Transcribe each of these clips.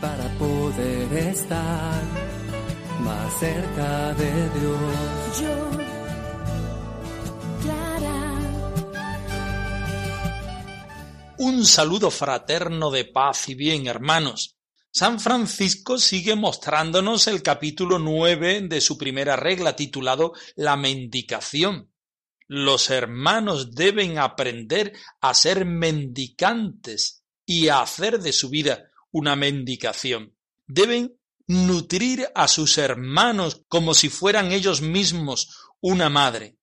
para poder estar más cerca de Dios. Yo, Clara, Un saludo fraterno de paz y bien, hermanos. San Francisco sigue mostrándonos el capítulo 9 de su primera regla titulado La mendicación. Los hermanos deben aprender a ser mendicantes y a hacer de su vida una mendicación. Deben nutrir a sus hermanos como si fueran ellos mismos una madre.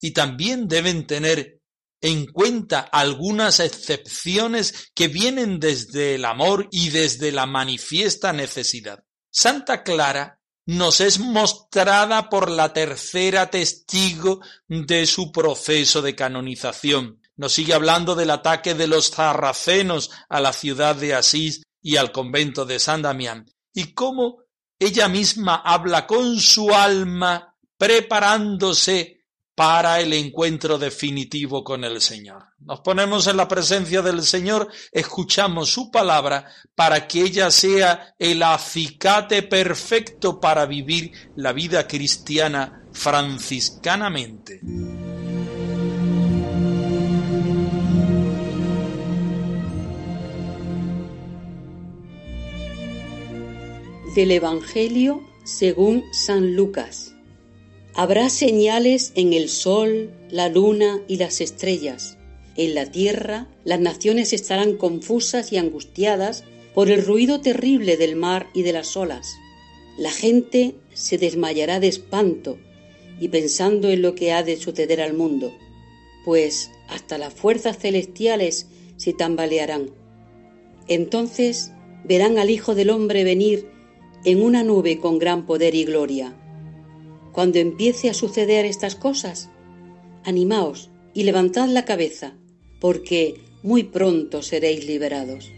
Y también deben tener en cuenta algunas excepciones que vienen desde el amor y desde la manifiesta necesidad. Santa Clara nos es mostrada por la tercera testigo de su proceso de canonización. Nos sigue hablando del ataque de los sarracenos a la ciudad de Asís y al convento de San Damián, y cómo ella misma habla con su alma preparándose para el encuentro definitivo con el Señor. Nos ponemos en la presencia del Señor, escuchamos su palabra para que ella sea el acicate perfecto para vivir la vida cristiana franciscanamente. Del Evangelio según San Lucas. Habrá señales en el sol, la luna y las estrellas. En la tierra las naciones estarán confusas y angustiadas por el ruido terrible del mar y de las olas. La gente se desmayará de espanto y pensando en lo que ha de suceder al mundo, pues hasta las fuerzas celestiales se tambalearán. Entonces verán al Hijo del Hombre venir en una nube con gran poder y gloria. Cuando empiece a suceder estas cosas, animaos y levantad la cabeza, porque muy pronto seréis liberados.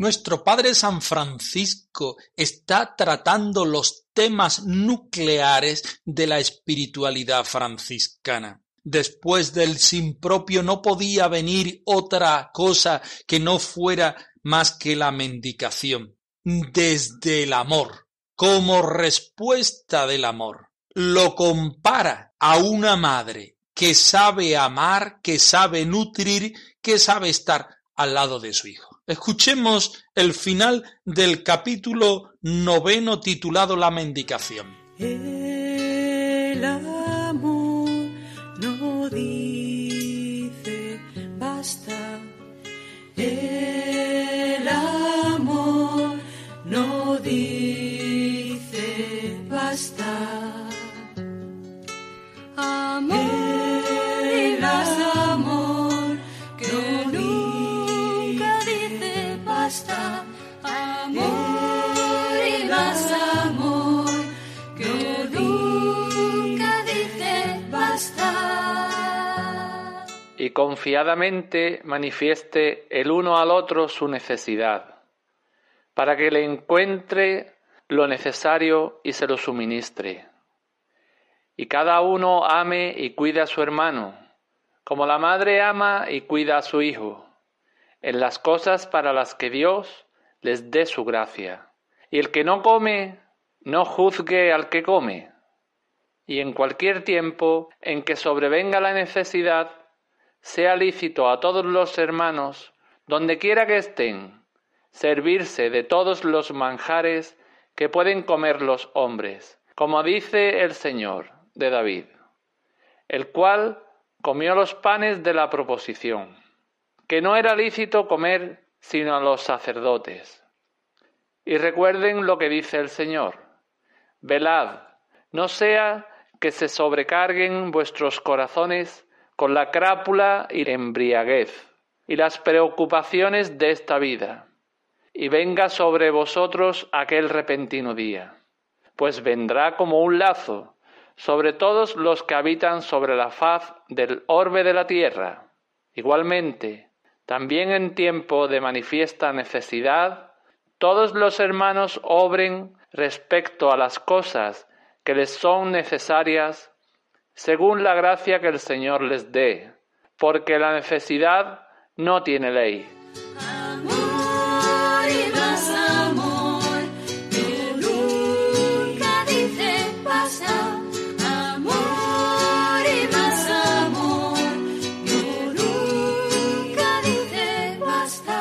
Nuestro Padre San Francisco está tratando los temas nucleares de la espiritualidad franciscana. Después del sin propio no podía venir otra cosa que no fuera más que la mendicación. Desde el amor, como respuesta del amor, lo compara a una madre que sabe amar, que sabe nutrir, que sabe estar al lado de su hijo. Escuchemos el final del capítulo noveno titulado La mendicación. El manifieste el uno al otro su necesidad, para que le encuentre lo necesario y se lo suministre. Y cada uno ame y cuide a su hermano, como la madre ama y cuida a su hijo, en las cosas para las que Dios les dé su gracia. Y el que no come, no juzgue al que come. Y en cualquier tiempo en que sobrevenga la necesidad, sea lícito a todos los hermanos, donde quiera que estén, servirse de todos los manjares que pueden comer los hombres, como dice el Señor de David, el cual comió los panes de la proposición, que no era lícito comer sino a los sacerdotes, y recuerden lo que dice el Señor. Velad, no sea que se sobrecarguen vuestros corazones con la crápula y embriaguez y las preocupaciones de esta vida, y venga sobre vosotros aquel repentino día, pues vendrá como un lazo sobre todos los que habitan sobre la faz del orbe de la tierra. Igualmente, también en tiempo de manifiesta necesidad, todos los hermanos obren respecto a las cosas que les son necesarias según la gracia que el Señor les dé, porque la necesidad no tiene ley. Amor y más amor, que nunca dice basta. Amor y más amor, que nunca dice basta.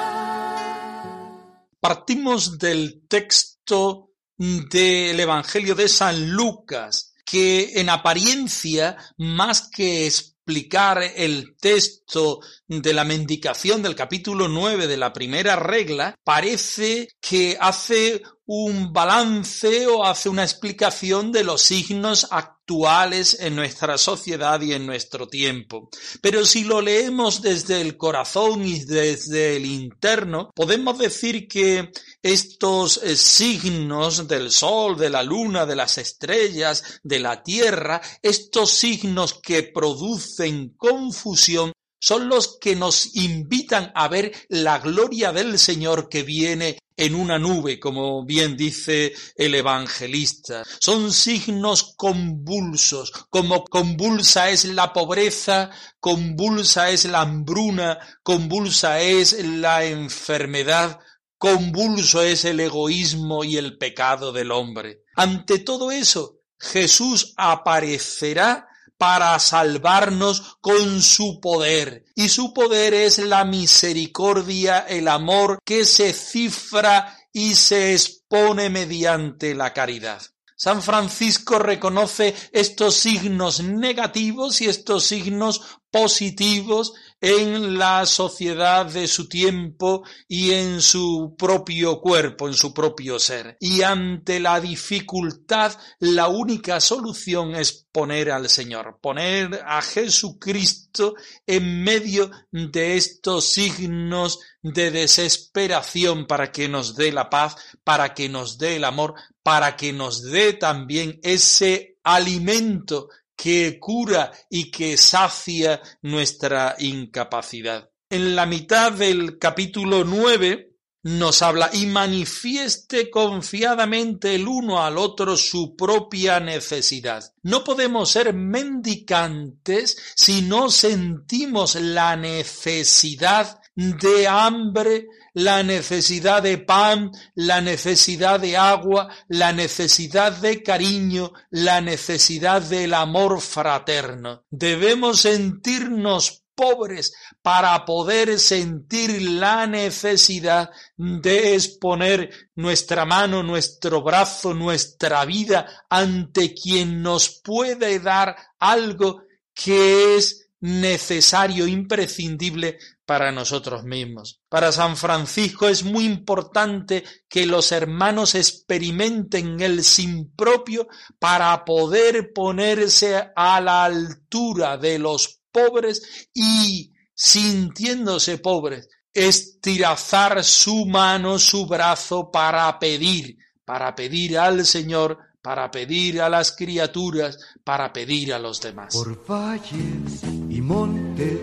Partimos del texto del Evangelio de San Lucas, que en apariencia, más que explicar el texto de la mendicación del capítulo 9 de la primera regla, parece que hace un balance o hace una explicación de los signos actuales en nuestra sociedad y en nuestro tiempo. Pero si lo leemos desde el corazón y desde el interno, podemos decir que estos eh, signos del sol, de la luna, de las estrellas, de la tierra, estos signos que producen confusión, son los que nos invitan a ver la gloria del Señor que viene en una nube, como bien dice el evangelista. Son signos convulsos, como convulsa es la pobreza, convulsa es la hambruna, convulsa es la enfermedad, convulso es el egoísmo y el pecado del hombre. Ante todo eso, Jesús aparecerá para salvarnos con su poder. Y su poder es la misericordia, el amor que se cifra y se expone mediante la caridad. San Francisco reconoce estos signos negativos y estos signos positivos en la sociedad de su tiempo y en su propio cuerpo, en su propio ser. Y ante la dificultad, la única solución es poner al Señor, poner a Jesucristo en medio de estos signos de desesperación para que nos dé la paz, para que nos dé el amor, para que nos dé también ese alimento que cura y que sacia nuestra incapacidad. En la mitad del capítulo nueve nos habla y manifieste confiadamente el uno al otro su propia necesidad. No podemos ser mendicantes si no sentimos la necesidad de hambre, la necesidad de pan, la necesidad de agua, la necesidad de cariño, la necesidad del amor fraterno. Debemos sentirnos pobres para poder sentir la necesidad de exponer nuestra mano, nuestro brazo, nuestra vida ante quien nos puede dar algo que es necesario, imprescindible para nosotros mismos. Para San Francisco es muy importante que los hermanos experimenten el sin propio para poder ponerse a la altura de los pobres y, sintiéndose pobres, estirazar su mano, su brazo para pedir, para pedir al Señor para pedir a las criaturas, para pedir a los demás. Por valles y montes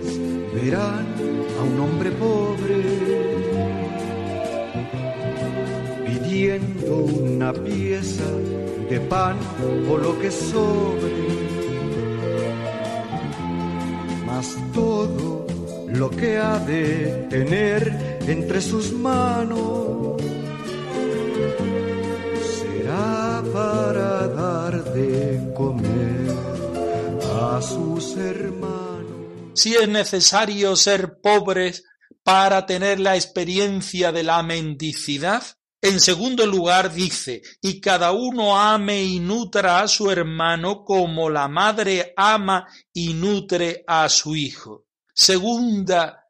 verán a un hombre pobre pidiendo una pieza de pan o lo que sobre. Mas todo lo que ha de tener entre sus manos será para dar de comer a sus hermanos. Si es necesario ser pobres para tener la experiencia de la mendicidad, en segundo lugar dice, y cada uno ame y nutra a su hermano como la madre ama y nutre a su hijo. Segunda,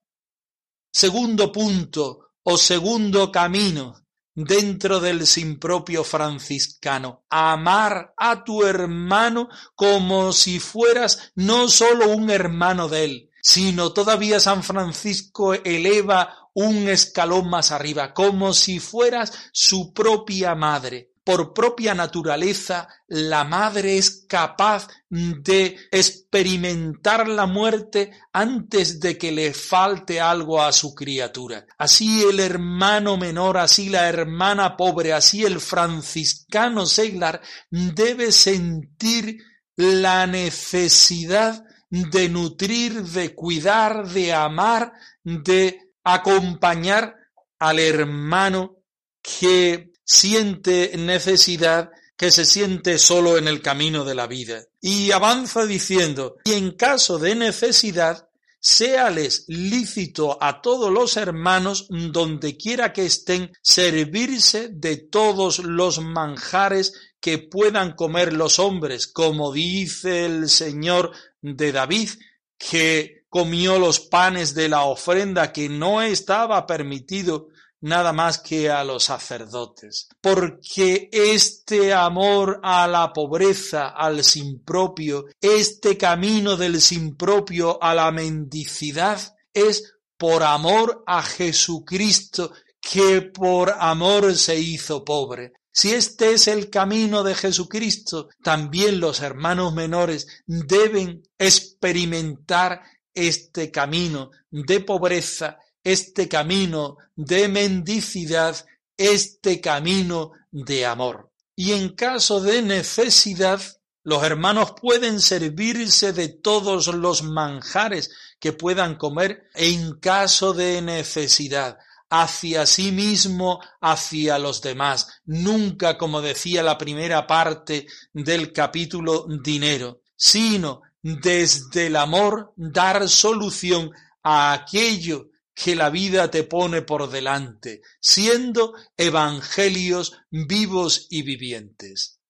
segundo punto o segundo camino dentro del sin propio franciscano, amar a tu hermano como si fueras no solo un hermano de él, sino todavía San Francisco eleva un escalón más arriba, como si fueras su propia madre por propia naturaleza, la madre es capaz de experimentar la muerte antes de que le falte algo a su criatura. Así el hermano menor, así la hermana pobre, así el franciscano seglar debe sentir la necesidad de nutrir, de cuidar, de amar, de acompañar al hermano que siente necesidad, que se siente solo en el camino de la vida. Y avanza diciendo, y en caso de necesidad, séales lícito a todos los hermanos, donde quiera que estén, servirse de todos los manjares que puedan comer los hombres, como dice el Señor de David, que comió los panes de la ofrenda que no estaba permitido nada más que a los sacerdotes, porque este amor a la pobreza, al sin propio, este camino del sin propio a la mendicidad, es por amor a Jesucristo, que por amor se hizo pobre. Si este es el camino de Jesucristo, también los hermanos menores deben experimentar este camino de pobreza este camino de mendicidad, este camino de amor. Y en caso de necesidad, los hermanos pueden servirse de todos los manjares que puedan comer en caso de necesidad, hacia sí mismo, hacia los demás, nunca como decía la primera parte del capítulo dinero, sino desde el amor dar solución a aquello que la vida te pone por delante, siendo evangelios vivos y vivientes.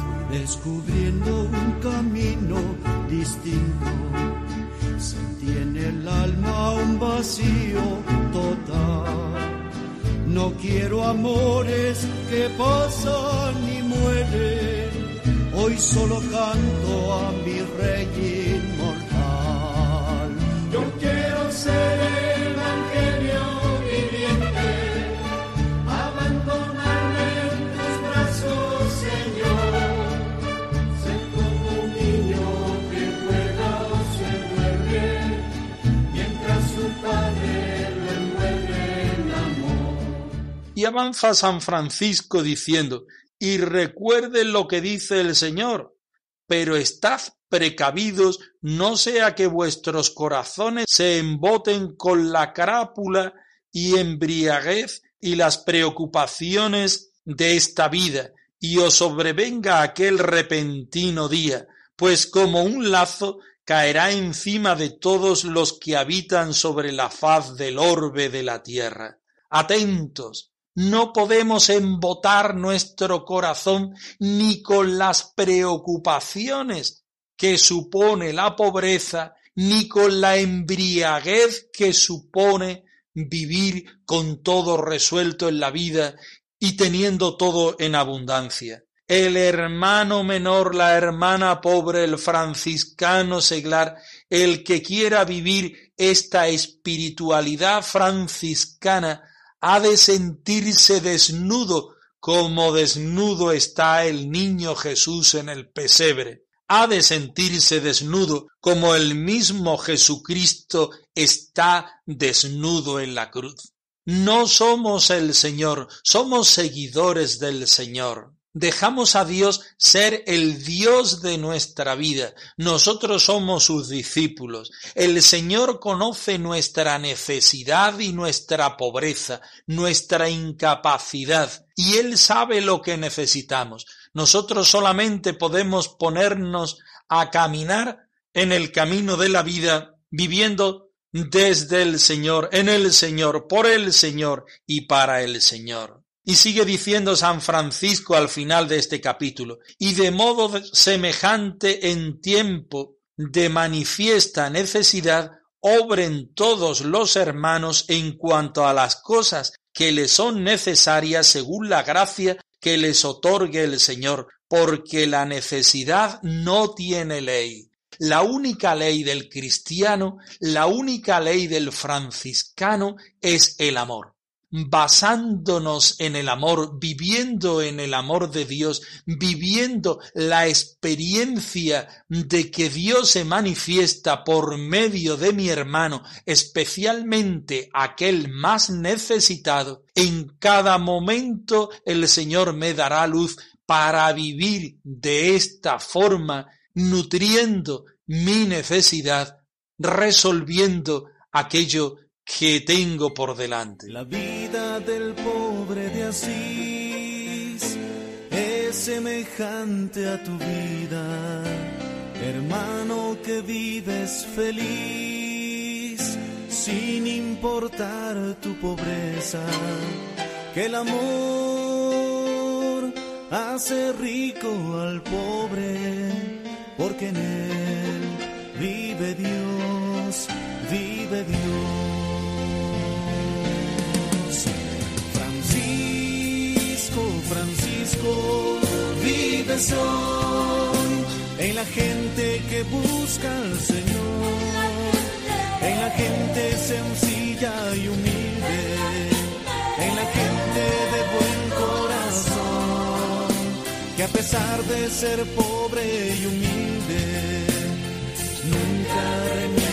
Fui descubriendo un camino distinto, sentí en el alma un vacío total. No quiero amores que pasan y mueren, hoy solo canto a mi rey Y avanza San Francisco diciendo, y recuerden lo que dice el Señor, pero estad precavidos, no sea que vuestros corazones se emboten con la crápula y embriaguez y las preocupaciones de esta vida, y os sobrevenga aquel repentino día, pues como un lazo caerá encima de todos los que habitan sobre la faz del orbe de la tierra. Atentos, no podemos embotar nuestro corazón ni con las preocupaciones que supone la pobreza, ni con la embriaguez que supone vivir con todo resuelto en la vida y teniendo todo en abundancia. El hermano menor, la hermana pobre, el franciscano seglar, el que quiera vivir esta espiritualidad franciscana, ha de sentirse desnudo como desnudo está el niño Jesús en el pesebre ha de sentirse desnudo como el mismo Jesucristo está desnudo en la cruz. No somos el Señor, somos seguidores del Señor. Dejamos a Dios ser el Dios de nuestra vida. Nosotros somos sus discípulos. El Señor conoce nuestra necesidad y nuestra pobreza, nuestra incapacidad, y Él sabe lo que necesitamos. Nosotros solamente podemos ponernos a caminar en el camino de la vida viviendo desde el Señor, en el Señor, por el Señor y para el Señor. Y sigue diciendo San Francisco al final de este capítulo, y de modo semejante en tiempo de manifiesta necesidad, obren todos los hermanos en cuanto a las cosas que les son necesarias según la gracia que les otorgue el Señor, porque la necesidad no tiene ley. La única ley del cristiano, la única ley del franciscano es el amor basándonos en el amor, viviendo en el amor de Dios, viviendo la experiencia de que Dios se manifiesta por medio de mi hermano, especialmente aquel más necesitado, en cada momento el Señor me dará luz para vivir de esta forma, nutriendo mi necesidad, resolviendo aquello que tengo por delante. La vida del pobre de Asís es semejante a tu vida, hermano que vives feliz sin importar tu pobreza, que el amor hace rico al pobre, porque en él vive Dios, vive Dios. Francisco, vives hoy en la gente que busca al Señor, en la gente sencilla y humilde, en la gente de buen corazón, que a pesar de ser pobre y humilde, nunca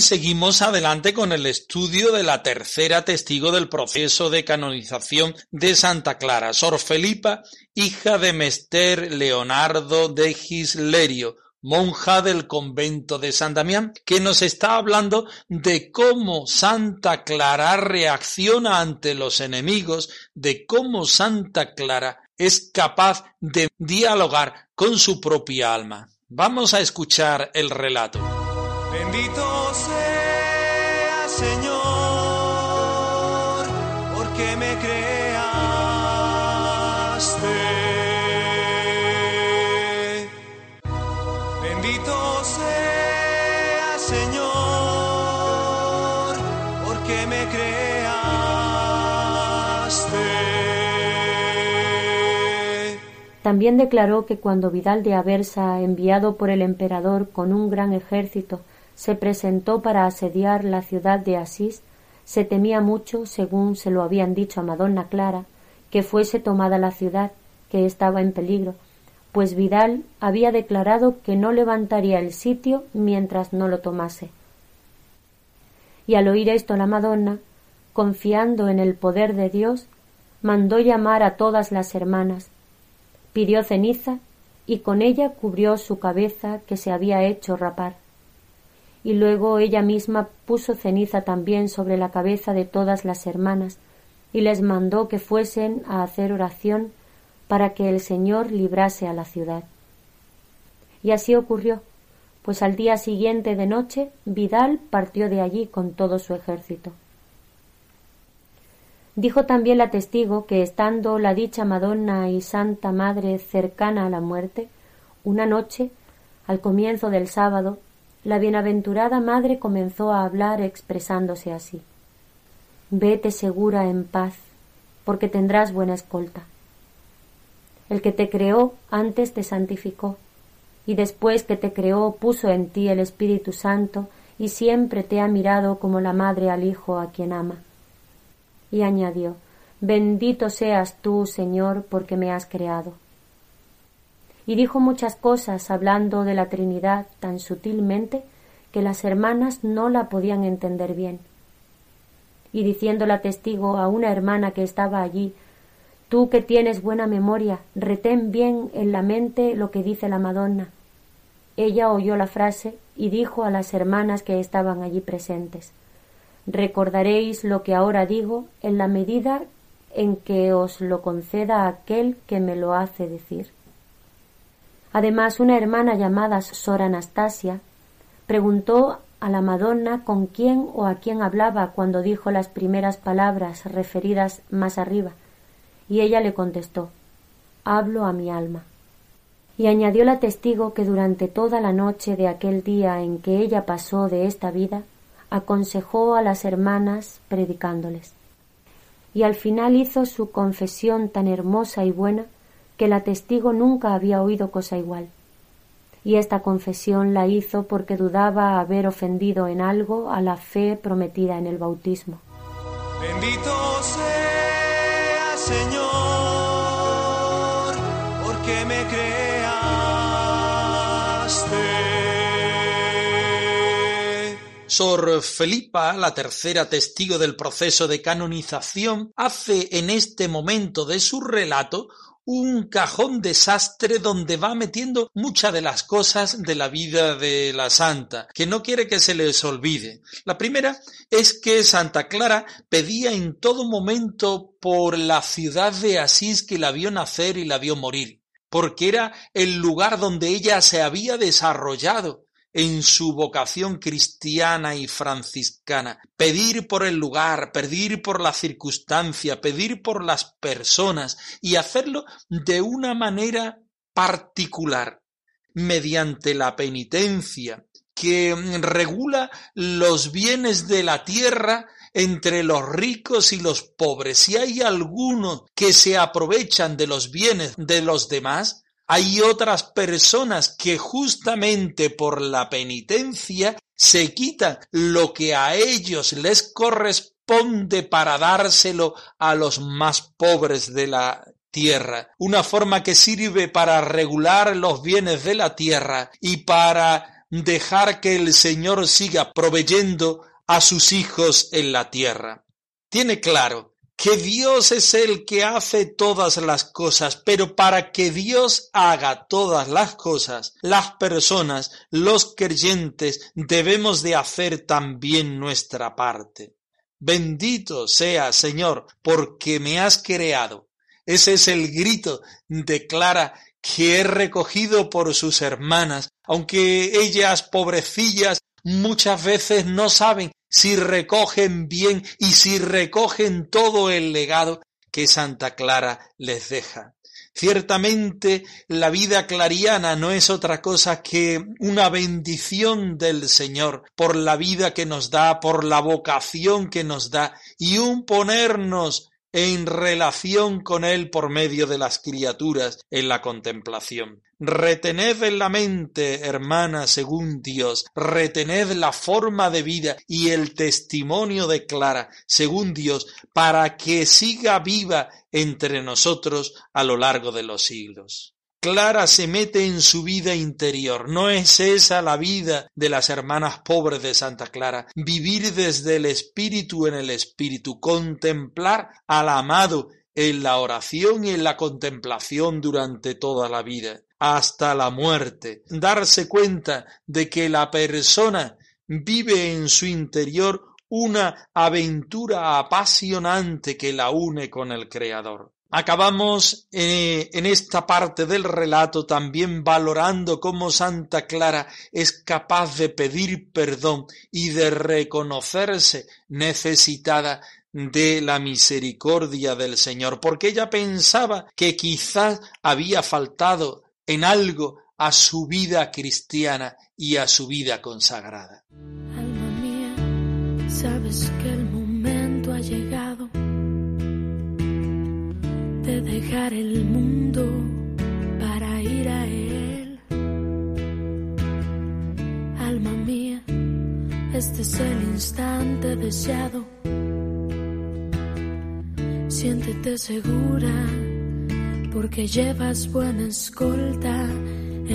Seguimos adelante con el estudio de la tercera testigo del proceso de canonización de Santa Clara, Sor Felipa, hija de Mester Leonardo de Gislerio, monja del convento de San Damián, que nos está hablando de cómo Santa Clara reacciona ante los enemigos, de cómo Santa Clara es capaz de dialogar con su propia alma. Vamos a escuchar el relato. Bendito sea Señor, porque me creaste. Bendito sea Señor, porque me creaste. También declaró que cuando Vidal de Aversa, enviado por el emperador con un gran ejército, se presentó para asediar la ciudad de Asís, se temía mucho, según se lo habían dicho a Madonna Clara, que fuese tomada la ciudad, que estaba en peligro, pues Vidal había declarado que no levantaría el sitio mientras no lo tomase. Y al oír esto la Madonna, confiando en el poder de Dios, mandó llamar a todas las hermanas, pidió ceniza y con ella cubrió su cabeza que se había hecho rapar y luego ella misma puso ceniza también sobre la cabeza de todas las hermanas y les mandó que fuesen a hacer oración para que el Señor librase a la ciudad. Y así ocurrió, pues al día siguiente de noche Vidal partió de allí con todo su ejército. Dijo también la testigo que estando la dicha Madonna y Santa Madre cercana a la muerte, una noche, al comienzo del sábado, la bienaventurada madre comenzó a hablar expresándose así Vete segura en paz, porque tendrás buena escolta. El que te creó antes te santificó, y después que te creó puso en ti el Espíritu Santo, y siempre te ha mirado como la madre al hijo a quien ama. Y añadió Bendito seas tú, Señor, porque me has creado y dijo muchas cosas hablando de la Trinidad tan sutilmente que las hermanas no la podían entender bien. Y diciéndola testigo a una hermana que estaba allí, Tú que tienes buena memoria, retén bien en la mente lo que dice la Madonna. Ella oyó la frase y dijo a las hermanas que estaban allí presentes Recordaréis lo que ahora digo en la medida en que os lo conceda aquel que me lo hace decir. Además, una hermana llamada Sor Anastasia preguntó a la Madonna con quién o a quién hablaba cuando dijo las primeras palabras referidas más arriba, y ella le contestó Hablo a mi alma. Y añadió la testigo que durante toda la noche de aquel día en que ella pasó de esta vida, aconsejó a las hermanas predicándoles. Y al final hizo su confesión tan hermosa y buena que la testigo nunca había oído cosa igual. Y esta confesión la hizo porque dudaba haber ofendido en algo a la fe prometida en el bautismo. Bendito sea Señor, porque me creaste. Sor Felipa, la tercera testigo del proceso de canonización, hace en este momento de su relato un cajón desastre donde va metiendo muchas de las cosas de la vida de la santa, que no quiere que se les olvide. La primera es que Santa Clara pedía en todo momento por la ciudad de Asís que la vio nacer y la vio morir, porque era el lugar donde ella se había desarrollado en su vocación cristiana y franciscana. Pedir por el lugar, pedir por la circunstancia, pedir por las personas y hacerlo de una manera particular, mediante la penitencia, que regula los bienes de la tierra entre los ricos y los pobres. Si hay algunos que se aprovechan de los bienes de los demás, hay otras personas que justamente por la penitencia se quitan lo que a ellos les corresponde para dárselo a los más pobres de la tierra, una forma que sirve para regular los bienes de la tierra y para dejar que el Señor siga proveyendo a sus hijos en la tierra. Tiene claro que Dios es el que hace todas las cosas, pero para que Dios haga todas las cosas, las personas, los creyentes, debemos de hacer también nuestra parte. Bendito sea, Señor, porque me has creado. Ese es el grito de Clara que he recogido por sus hermanas, aunque ellas, pobrecillas, muchas veces no saben si recogen bien y si recogen todo el legado que Santa Clara les deja. Ciertamente la vida clariana no es otra cosa que una bendición del Señor por la vida que nos da, por la vocación que nos da y un ponernos en relación con Él por medio de las criaturas en la contemplación. Retened en la mente, hermana, según Dios, retened la forma de vida y el testimonio de Clara, según Dios, para que siga viva entre nosotros a lo largo de los siglos. Clara se mete en su vida interior. No es esa la vida de las hermanas pobres de Santa Clara. Vivir desde el espíritu en el espíritu, contemplar al amado en la oración y en la contemplación durante toda la vida, hasta la muerte. Darse cuenta de que la persona vive en su interior una aventura apasionante que la une con el Creador. Acabamos eh, en esta parte del relato también valorando cómo Santa Clara es capaz de pedir perdón y de reconocerse necesitada de la misericordia del Señor, porque ella pensaba que quizás había faltado en algo a su vida cristiana y a su vida consagrada. Alma mía, sabes que el momento ha llegado de dejar el mundo para ir a él. Alma mía, este es el instante deseado. Siéntete segura porque llevas buena escolta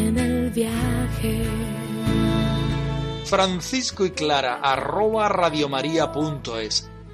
en el viaje. Francisco y Clara arroba radiomaria.es